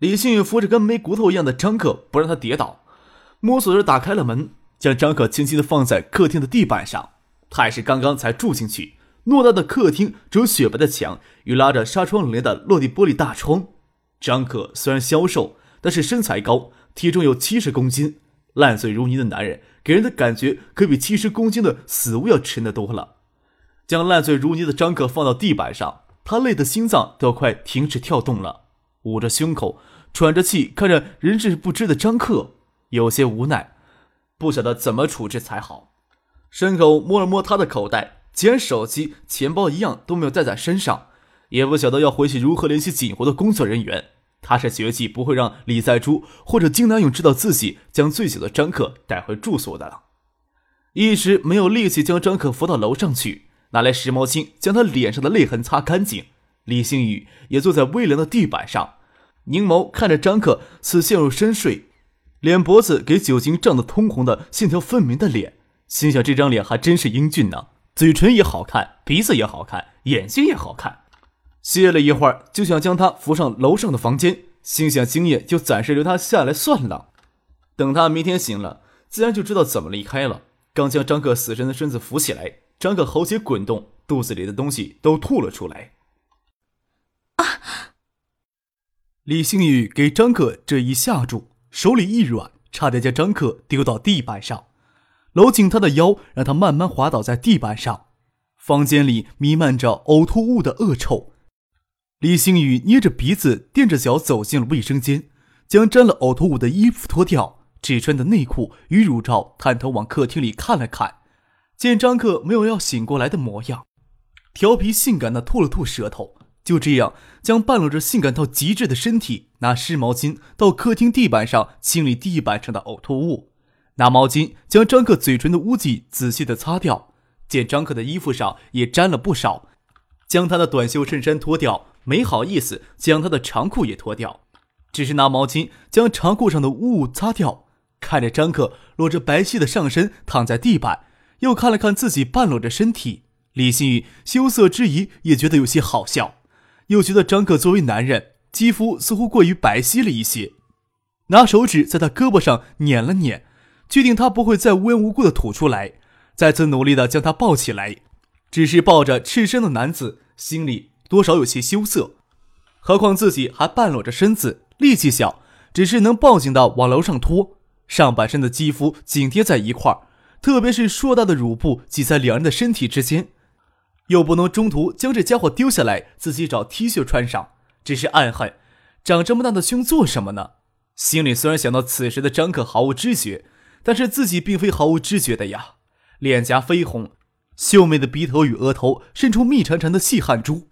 李星宇扶着跟没骨头一样的张克，不让他跌倒，摸索着打开了门，将张克轻轻的放在客厅的地板上。他也是刚刚才住进去，偌大的客厅只有雪白的墙与拉着纱窗帘的落地玻璃大窗。张克虽然消瘦，但是身材高，体重有七十公斤，烂醉如泥的男人给人的感觉可比七十公斤的死物要沉得多了。将烂醉如泥的张克放到地板上，他累得心脏都要快停止跳动了，捂着胸口。喘着气看着人事不知的张克，有些无奈，不晓得怎么处置才好。伸手摸了摸他的口袋，既然手机、钱包一样都没有带在身上，也不晓得要回去如何联系紧活的工作人员。他是绝技不会让李在珠或者金南勇知道自己将醉酒的张克带回住所的了。一时没有力气将张克扶到楼上去，拿来湿毛巾将他脸上的泪痕擦干净。李星宇也坐在微凉的地板上。凝眸看着张克似陷入深睡，脸脖子给酒精胀得通红的线条分明的脸，心想这张脸还真是英俊呢，嘴唇也好看，鼻子也好看，眼睛也好看。歇了一会儿，就想将他扶上楼上的房间，心想今夜就暂时留他下来算了，等他明天醒了，自然就知道怎么离开了。刚将张克死神的身子扶起来，张克喉结滚动，肚子里的东西都吐了出来。李星宇给张克这一吓住，手里一软，差点将张克丢到地板上，搂紧他的腰，让他慢慢滑倒在地板上。房间里弥漫着呕吐物的恶臭。李星宇捏着鼻子，垫着脚走进了卫生间，将沾了呕吐物的衣服脱掉，只穿的内裤与乳罩，探头往客厅里看了看，见张克没有要醒过来的模样，调皮性感的吐了吐舌头。就这样，将半裸着性感到极致的身体，拿湿毛巾到客厅地板上清理地板上的呕吐物，拿毛巾将张克嘴唇的污迹仔细的擦掉。见张克的衣服上也沾了不少，将他的短袖衬衫脱掉，没好意思将他的长裤也脱掉，只是拿毛巾将长裤上的污物擦掉。看着张克裸着白皙的上身躺在地板，又看了看自己半裸着身体，李新宇羞涩之余也觉得有些好笑。又觉得张克作为男人，肌肤似乎过于白皙了一些，拿手指在他胳膊上捻了捻，确定他不会再无缘无故的吐出来，再次努力的将他抱起来。只是抱着赤身的男子，心里多少有些羞涩，何况自己还半裸着身子，力气小，只是能抱紧的往楼上拖，上半身的肌肤紧贴在一块儿，特别是硕大的乳部挤在两人的身体之间。又不能中途将这家伙丢下来，自己找 T 恤穿上，只是暗恨，长这么大的胸做什么呢？心里虽然想到此时的张可毫无知觉，但是自己并非毫无知觉的呀。脸颊绯红，秀美的鼻头与额头渗出密缠缠的细汗珠，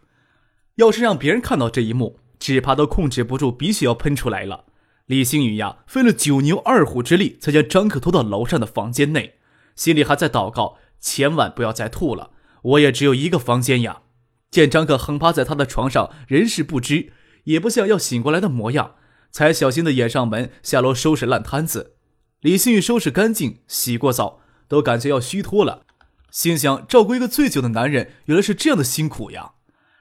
要是让别人看到这一幕，只怕都控制不住鼻血要喷出来了。李星宇呀，费了九牛二虎之力才将张可拖到楼上的房间内，心里还在祷告，千万不要再吐了。我也只有一个房间呀！见张克横趴在他的床上，人事不知，也不像要醒过来的模样，才小心的掩上门，下楼收拾烂摊子。李新宇收拾干净，洗过澡，都感觉要虚脱了，心想照顾一个醉酒的男人，原来是这样的辛苦呀！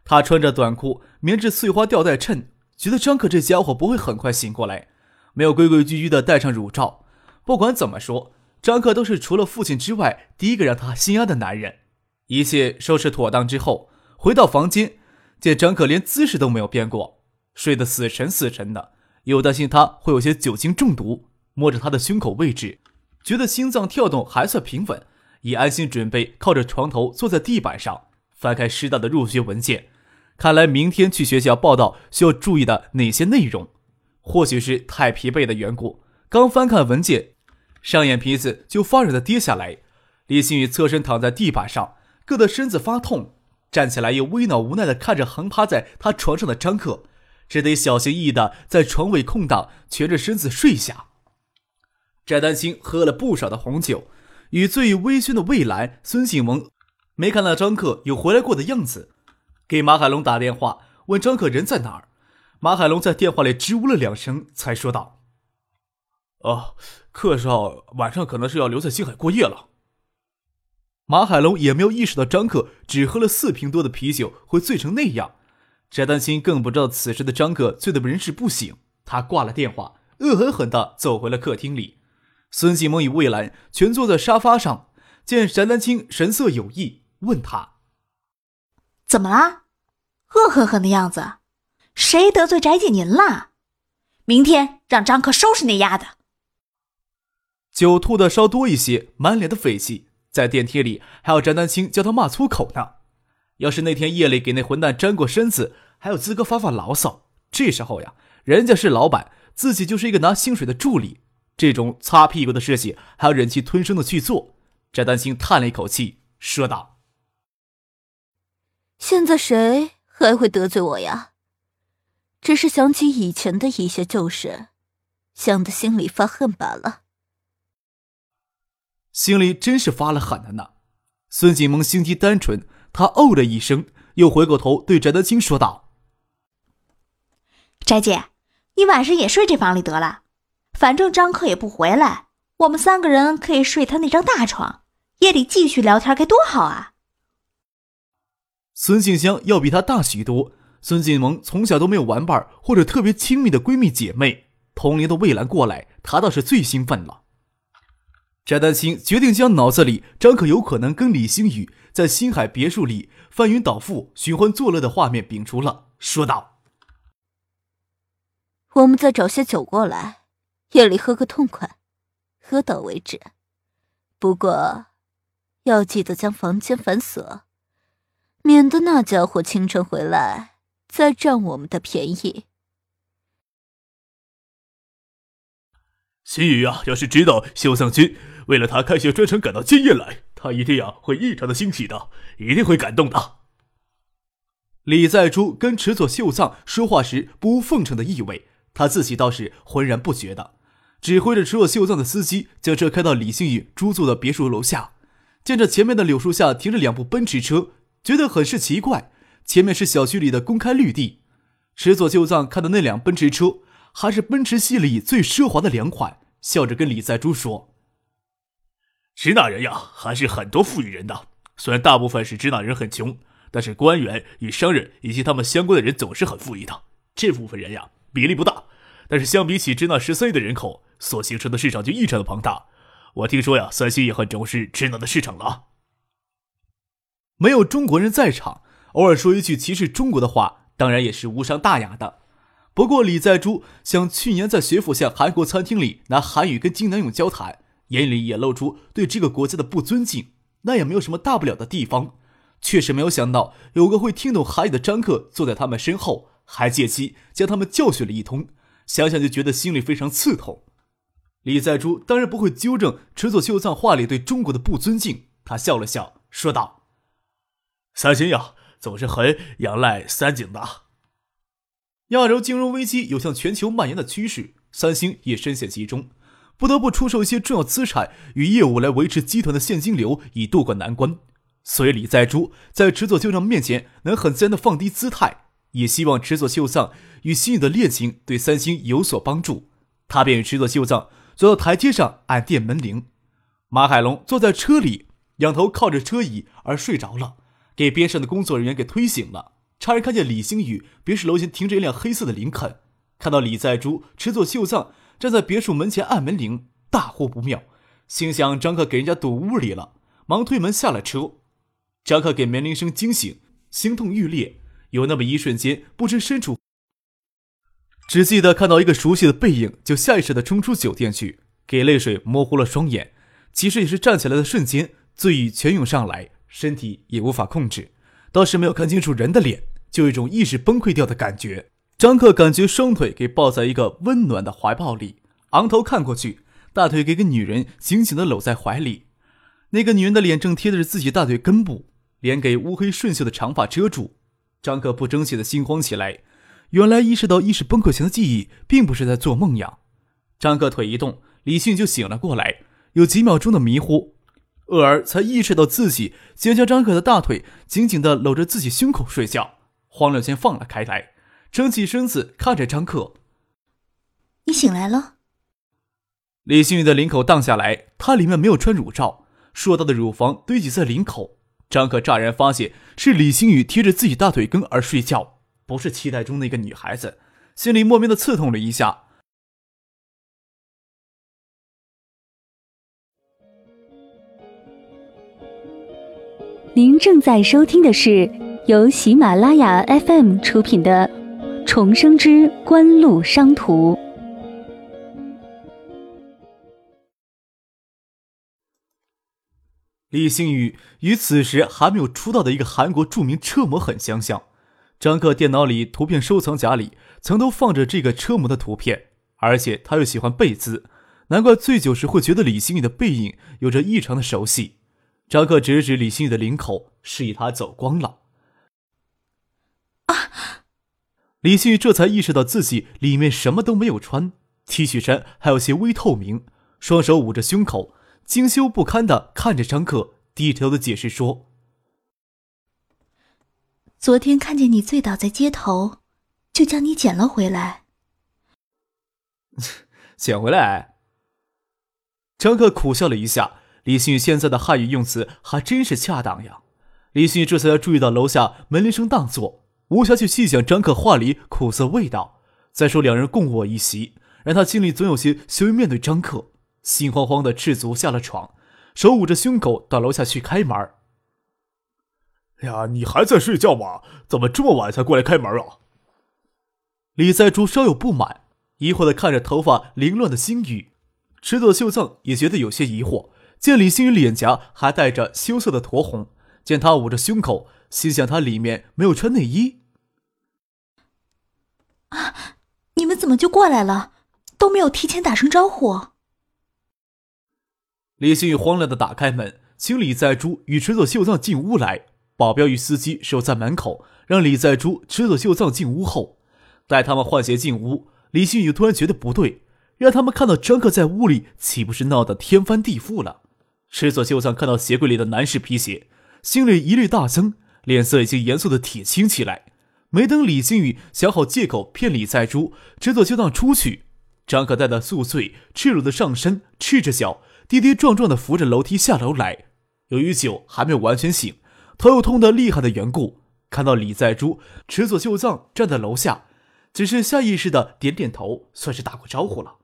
他穿着短裤，棉质碎花吊带衬，觉得张克这家伙不会很快醒过来，没有规规矩矩的戴上乳罩。不管怎么说，张克都是除了父亲之外第一个让他心安的男人。一切收拾妥当之后，回到房间，见张可连姿势都没有变过，睡得死沉死沉的，又担心他会有些酒精中毒，摸着他的胸口位置，觉得心脏跳动还算平稳，也安心准备靠着床头坐在地板上，翻开师大的入学文件，看来明天去学校报道需要注意的哪些内容。或许是太疲惫的缘故，刚翻看文件，上眼皮子就发软的跌下来。李新宇侧身躺在地板上。硌得身子发痛，站起来又微恼无奈地看着横趴在他床上的张克，只得小心翼翼的在床尾空档蜷着身子睡下。翟丹青喝了不少的红酒，与醉意微醺的魏兰、孙庆萌没看到张克有回来过的样子，给马海龙打电话问张克人在哪儿。马海龙在电话里支吾了两声，才说道：“哦，客少晚上可能是要留在星海过夜了。”马海龙也没有意识到张克只喝了四瓶多的啤酒会醉成那样，翟丹青更不知道此时的张克醉得人事不省。他挂了电话，恶狠狠地走回了客厅里。孙继萌与魏兰全坐在沙发上，见翟丹青神色有异，问他：“怎么啦？恶狠狠的样子。”谁得罪翟姐您啦？明天让张克收拾那丫的。酒吐的稍多一些，满脸的匪气，在电梯里还要翟丹青叫他骂粗口呢。要是那天夜里给那混蛋沾过身子，还有资格发发牢骚。这时候呀，人家是老板，自己就是一个拿薪水的助理，这种擦屁股的事情还要忍气吞声的去做。翟丹青叹了一口气，说道：“现在谁还会得罪我呀？”只是想起以前的一些旧事，想的心里发恨罢了。心里真是发了狠了呢。孙锦萌心机单纯，他哦了一声，又回过头对翟德清说道：“翟姐，你晚上也睡这房里得了，反正张克也不回来，我们三个人可以睡他那张大床，夜里继续聊天，该多好啊！”孙静香要比他大许多。孙锦萌从小都没有玩伴或者特别亲密的闺蜜姐妹，同龄的魏兰过来，她倒是最兴奋了。翟丹青决定将脑子里张可有可能跟李星宇在星海别墅里翻云倒覆、寻欢作乐的画面摒除了，说道：“我们再找些酒过来，夜里喝个痛快，喝到为止。不过，要记得将房间反锁，免得那家伙清晨回来。”再占我们的便宜。新宇啊，要是知道秀藏君为了他开学专程赶到今夜来，他一定啊会异常的欣喜的，一定会感动的。李在珠跟池佐秀藏说话时不无奉承的意味，他自己倒是浑然不觉的，指挥着池佐秀藏的司机将车开到李星宇租住的别墅楼下，见着前面的柳树下停着两部奔驰车，觉得很是奇怪。前面是小区里的公开绿地，池佐秀藏看到那辆奔驰车，还是奔驰系里最奢华的两款，笑着跟李在珠说：“支那人呀，还是很多富裕人的。虽然大部分是支那人很穷，但是官员与商人以及他们相关的人总是很富裕的。这部分人呀，比例不大，但是相比起支那十三亿的人口所形成的市场就异常的庞大。我听说呀，三星也很重视支那的市场了。没有中国人在场。”偶尔说一句歧视中国的话，当然也是无伤大雅的。不过李在珠像去年在学府巷韩国餐厅里拿韩语跟金南勇交谈，眼里也露出对这个国家的不尊敬，那也没有什么大不了的地方。确实没有想到有个会听懂韩语的张克坐在他们身后，还借机将他们教训了一通，想想就觉得心里非常刺痛。李在珠当然不会纠正池佐秀藏话里对中国的不尊敬，他笑了笑说道：“三星呀。”总是很仰赖三井的。亚洲金融危机有向全球蔓延的趋势，三星也深陷其中，不得不出售一些重要资产与业务来维持集团的现金流，以渡过难关。所以李在珠在池佐秀藏面前能很自然的放低姿态，也希望池佐秀藏与新宇的恋情对三星有所帮助。他便与池佐秀藏走到台阶上按电门铃。马海龙坐在车里，仰头靠着车椅而睡着了。给边上的工作人员给推醒了，差人看见李星宇别墅楼前停着一辆黑色的林肯，看到李在珠持作秀藏站在别墅门前按门铃，大呼不妙，心想张克给人家堵屋里了，忙推门下了车。张克给门铃声惊醒，心痛欲裂，有那么一瞬间不知身处，只记得看到一个熟悉的背影，就下意识的冲出酒店去，给泪水模糊了双眼。其实也是站起来的瞬间，醉意全涌上来。身体也无法控制，倒是没有看清楚人的脸，就有一种意识崩溃掉的感觉。张克感觉双腿给抱在一个温暖的怀抱里，昂头看过去，大腿给个女人紧紧的搂在怀里。那个女人的脸正贴着自己大腿根部，脸给乌黑顺秀的长发遮住。张克不争气的心慌起来，原来意识到意识崩溃前的记忆并不是在做梦呀。张克腿一动，李迅就醒了过来，有几秒钟的迷糊，俄儿才意识到自己竟将张克的大腿紧紧地搂着自己胸口睡觉，慌了，先放了开来，撑起身子看着张克：“你醒来了。”李星宇的领口荡下来，他里面没有穿乳罩，硕大的乳房堆积在领口。张可乍然发现是李星宇贴着自己大腿根而睡觉，不是期待中的一个女孩子，心里莫名的刺痛了一下。您正在收听的是由喜马拉雅 FM 出品的《重生之官路商途》。李星宇与此时还没有出道的一个韩国著名车模很相像。张克电脑里图片收藏夹里曾都放着这个车模的图片，而且他又喜欢贝兹，难怪醉酒时会觉得李星宇的背影有着异常的熟悉。张克指指李星宇的领口，示意他走光了。啊！李旭这才意识到自己里面什么都没有穿，T 恤衫还有些微透明，双手捂着胸口。精修不堪的看着张克，低头的解释说：“昨天看见你醉倒在街头，就将你捡了回来。”捡回来？张克苦笑了一下。李旭现在的汉语用词还真是恰当呀。李旭这才注意到楼下门铃声当作，无暇去细想张克话里苦涩味道。再说两人共卧一席，让他心里总有些羞于面对张克。心慌慌的赤足下了床，手捂着胸口到楼下去开门。呀，你还在睡觉吗？怎么这么晚才过来开门啊？李在珠稍有不满，疑惑的看着头发凌乱的星宇。池佐秀藏也觉得有些疑惑，见李星宇脸颊还带着羞涩的酡红，见他捂着胸口，心想他里面没有穿内衣。啊，你们怎么就过来了？都没有提前打声招呼。李新宇慌乱的打开门，请李在珠与池佐秀藏进屋来。保镖与司机守在门口，让李在珠、池佐秀藏进屋后，待他们换鞋进屋，李新宇突然觉得不对，让他们看到张克在屋里，岂不是闹得天翻地覆了？池佐秀藏看到鞋柜里的男士皮鞋，心里疑虑大增，脸色已经严肃的铁青起来。没等李星宇想好借口骗李在珠、池佐秀藏出去，张可带着宿醉，赤裸的上身，赤着脚。跌跌撞撞的扶着楼梯下楼来，由于酒还没有完全醒，头又痛得厉害的缘故，看到李在珠、池佐秀藏站在楼下，只是下意识的点点头，算是打过招呼了。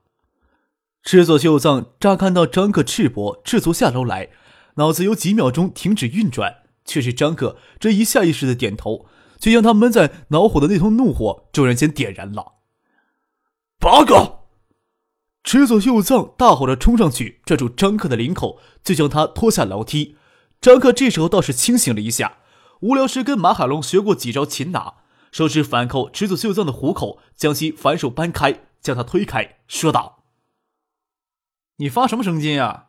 赤佐秀藏乍看到张克赤膊赤足下楼来，脑子有几秒钟停止运转，却是张克这一下意识的点头，却将他闷在恼火的那通怒火骤然间点燃了。八哥。池佐秀藏大吼着冲上去，拽住张克的领口，就将他拖下楼梯。张克这时候倒是清醒了一下，无聊时跟马海龙学过几招擒拿，手指反扣池佐秀藏的虎口，将其反手扳开，将他推开，说道：“你发什么神经呀？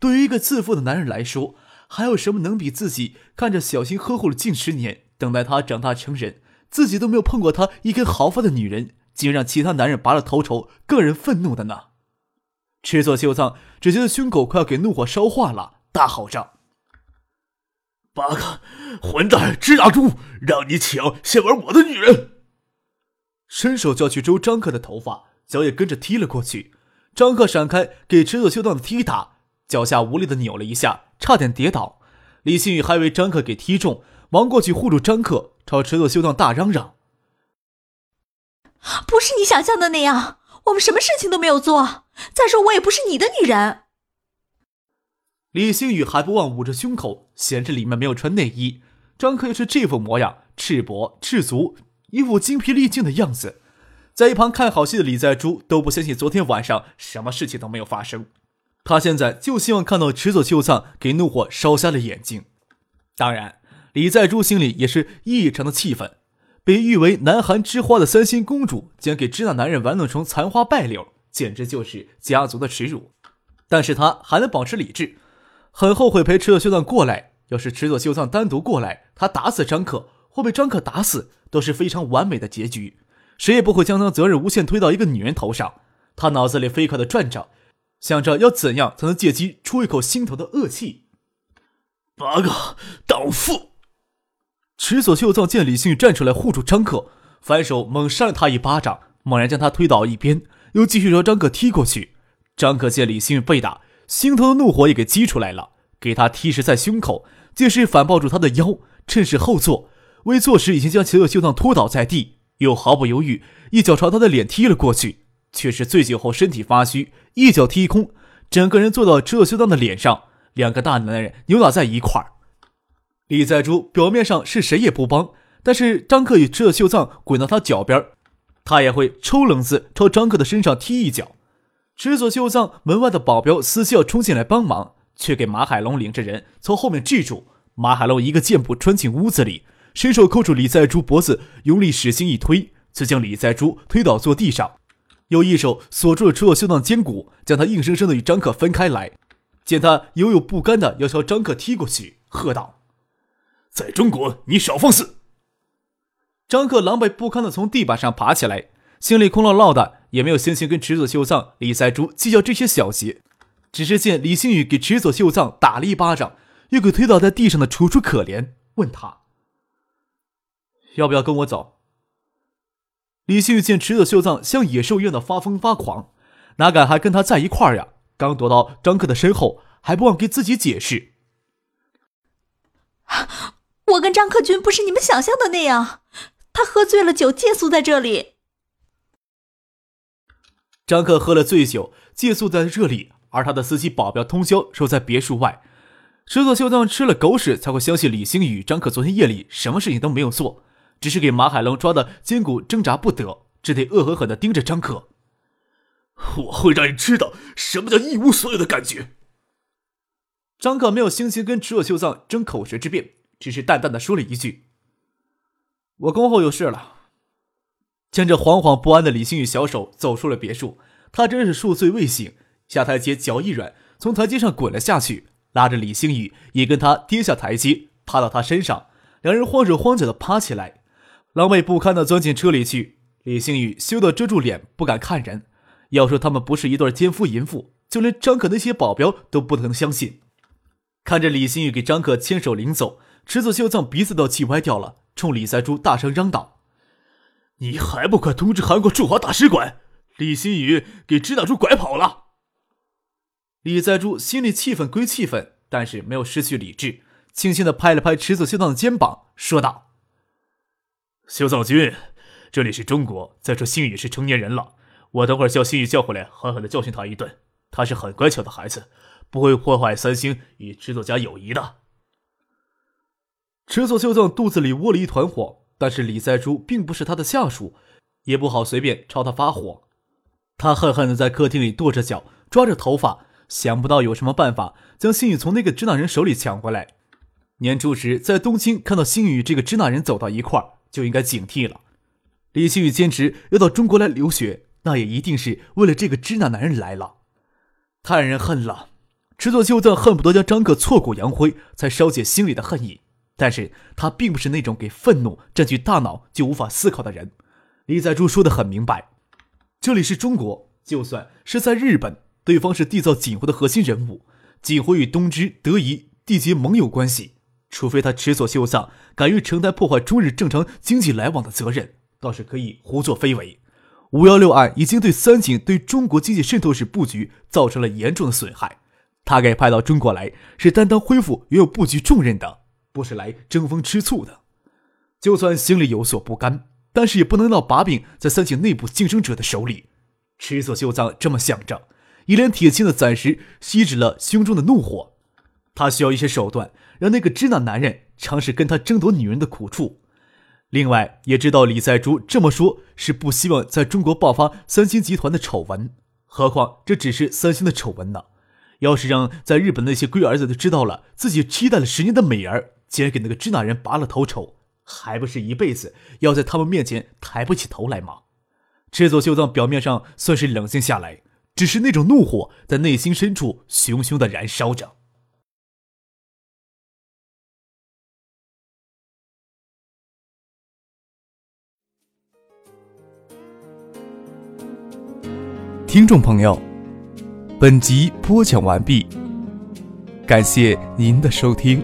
对于一个自负的男人来说，还有什么能比自己看着小新呵护了近十年，等待他长大成人，自己都没有碰过他一根毫发的女人？”竟让其他男人拔了头筹，更人愤怒的呢！赤佐秀藏只觉得胸口快要给怒火烧化了，大吼着：“八个混蛋，支大猪，让你抢，先玩我的女人！”伸手就要去揪张克的头发，脚也跟着踢了过去。张克闪开给赤佐秀藏的踢打，脚下无力的扭了一下，差点跌倒。李新宇还以为张克给踢中，忙过去护住张克，朝池子修道大嚷嚷。不是你想象的那样，我们什么事情都没有做。再说，我也不是你的女人。李星宇还不忘捂着胸口，显着里面没有穿内衣。张克又是这副模样，赤膊赤足，一副精疲力尽的样子。在一旁看好戏的李在珠都不相信昨天晚上什么事情都没有发生。他现在就希望看到池佐秀藏给怒火烧瞎了眼睛。当然，李在珠心里也是异常的气愤。被誉为南韩之花的三星公主，竟然给支那男人玩弄成残花败柳，简直就是家族的耻辱。但是他还能保持理智，很后悔陪池佐秀藏过来。要是池佐秀藏单独过来，他打死张克，或被张克打死，都是非常完美的结局。谁也不会将他责任无限推到一个女人头上。他脑子里飞快的转着，想着要怎样才能借机出一口心头的恶气。八个荡妇！池佐秀藏见李信宇站出来护住张克，反手猛扇了他一巴掌，猛然将他推倒一边，又继续朝张克踢过去。张克见李信宇被打，心头的怒火也给激出来了，给他踢实在胸口，借势反抱住他的腰，趁势后坐，未坐时已经将池佐秀藏拖倒在地，又毫不犹豫一脚朝他的脸踢了过去。却是醉酒后身体发虚，一脚踢空，整个人坐到车秀藏的脸上，两个大男人扭打在一块儿。李在珠表面上是谁也不帮，但是张克与车秀藏滚到他脚边，他也会抽冷子朝张克的身上踢一脚。池佐秀藏门外的保镖司机要冲进来帮忙，却给马海龙领着人从后面制住。马海龙一个箭步穿进屋子里，伸手扣住李在珠脖子，用力使劲一推，就将李在珠推倒坐地上。又一手锁住了车秀藏肩骨，将他硬生生的与张克分开来。见他犹有不甘的要朝张克踢过去，喝道：“在中国，你少放肆！”张克狼狈不堪的从地板上爬起来，心里空落落的，也没有心情跟池佐秀藏、李赛珠计较这些小节。只是见李星宇给池佐秀藏打了一巴掌，又给推倒在地上的楚楚可怜，问他：“要不要跟我走？”李星宇见池子秀藏像野兽一样的发疯发狂，哪敢还跟他在一块儿呀？刚躲到张克的身后，还不忘给自己解释：“我跟张克军不是你们想象的那样，他喝醉了酒借宿在这里。”张克喝了醉酒借宿在这里，而他的司机保镖通宵守在别墅外。池子秀藏吃了狗屎才会相信李星宇、张克昨天夜里什么事情都没有做。只是给马海龙抓的筋骨挣扎不得，只得恶狠狠地盯着张可。我会让你知道什么叫一无所有的感觉。张可没有心情跟池若秀藏争口舌之辩，只是淡淡的说了一句：“我恭候有事了。”牵着惶惶不安的李星宇小手走出了别墅。他真是宿醉未醒，下台阶脚一软，从台阶上滚了下去，拉着李星宇也跟他跌下台阶，趴到他身上，两人慌手慌脚的趴起来。狼狈不堪的钻进车里去，李星宇羞得遮住脸，不敢看人。要说他们不是一对奸夫淫妇，就连张可那些保镖都不能相信。看着李星宇给张可牵手领走，池子秀藏鼻子都气歪掉了，冲李在珠大声嚷道：“你还不快通知韩国驻华大使馆，李星宇给支大珠拐跑了！”李在珠心里气愤归气愤，但是没有失去理智，轻轻的拍了拍池子秀藏的肩膀，说道。修藏君，这里是中国。再说星宇是成年人了，我等会儿叫星宇叫回来，狠狠的教训他一顿。他是很乖巧的孩子，不会破坏三星与制作家友谊的。池佐秀藏肚子里窝了一团火，但是李在珠并不是他的下属，也不好随便朝他发火。他恨恨的在客厅里跺着脚，抓着头发，想不到有什么办法将星宇从那个支那人手里抢回来。年初时在东京看到星宇这个支那人走到一块儿。就应该警惕了。李星宇坚持要到中国来留学，那也一定是为了这个支那男人来了。太让人恨了。池佐秀藏恨不得将张克挫骨扬灰，才消解心里的恨意。但是他并不是那种给愤怒占据大脑就无法思考的人。李在柱说的很明白，这里是中国，就算是在日本，对方是缔造锦湖的核心人物，锦湖与东芝、德仪缔结盟友关系。除非他池所秀藏敢于承担破坏中日正常经济来往的责任，倒是可以胡作非为。五幺六案已经对三井对中国经济渗透式布局造成了严重的损害。他给派到中国来，是担当恢复原有布局重任的，不是来争风吃醋的。就算心里有所不甘，但是也不能让把柄在三井内部竞争者的手里。池所秀藏这么想着，一脸铁青的暂时吸止了胸中的怒火。他需要一些手段。让那个支那男人尝试跟他争夺女人的苦处。另外，也知道李在珠这么说，是不希望在中国爆发三星集团的丑闻。何况这只是三星的丑闻呢？要是让在日本那些龟儿子都知道了，自己期待了十年的美儿，竟然给那个支那人拔了头筹，还不是一辈子要在他们面前抬不起头来吗？赤佐秀藏表面上算是冷静下来，只是那种怒火在内心深处熊熊的燃烧着。听众朋友，本集播讲完毕，感谢您的收听。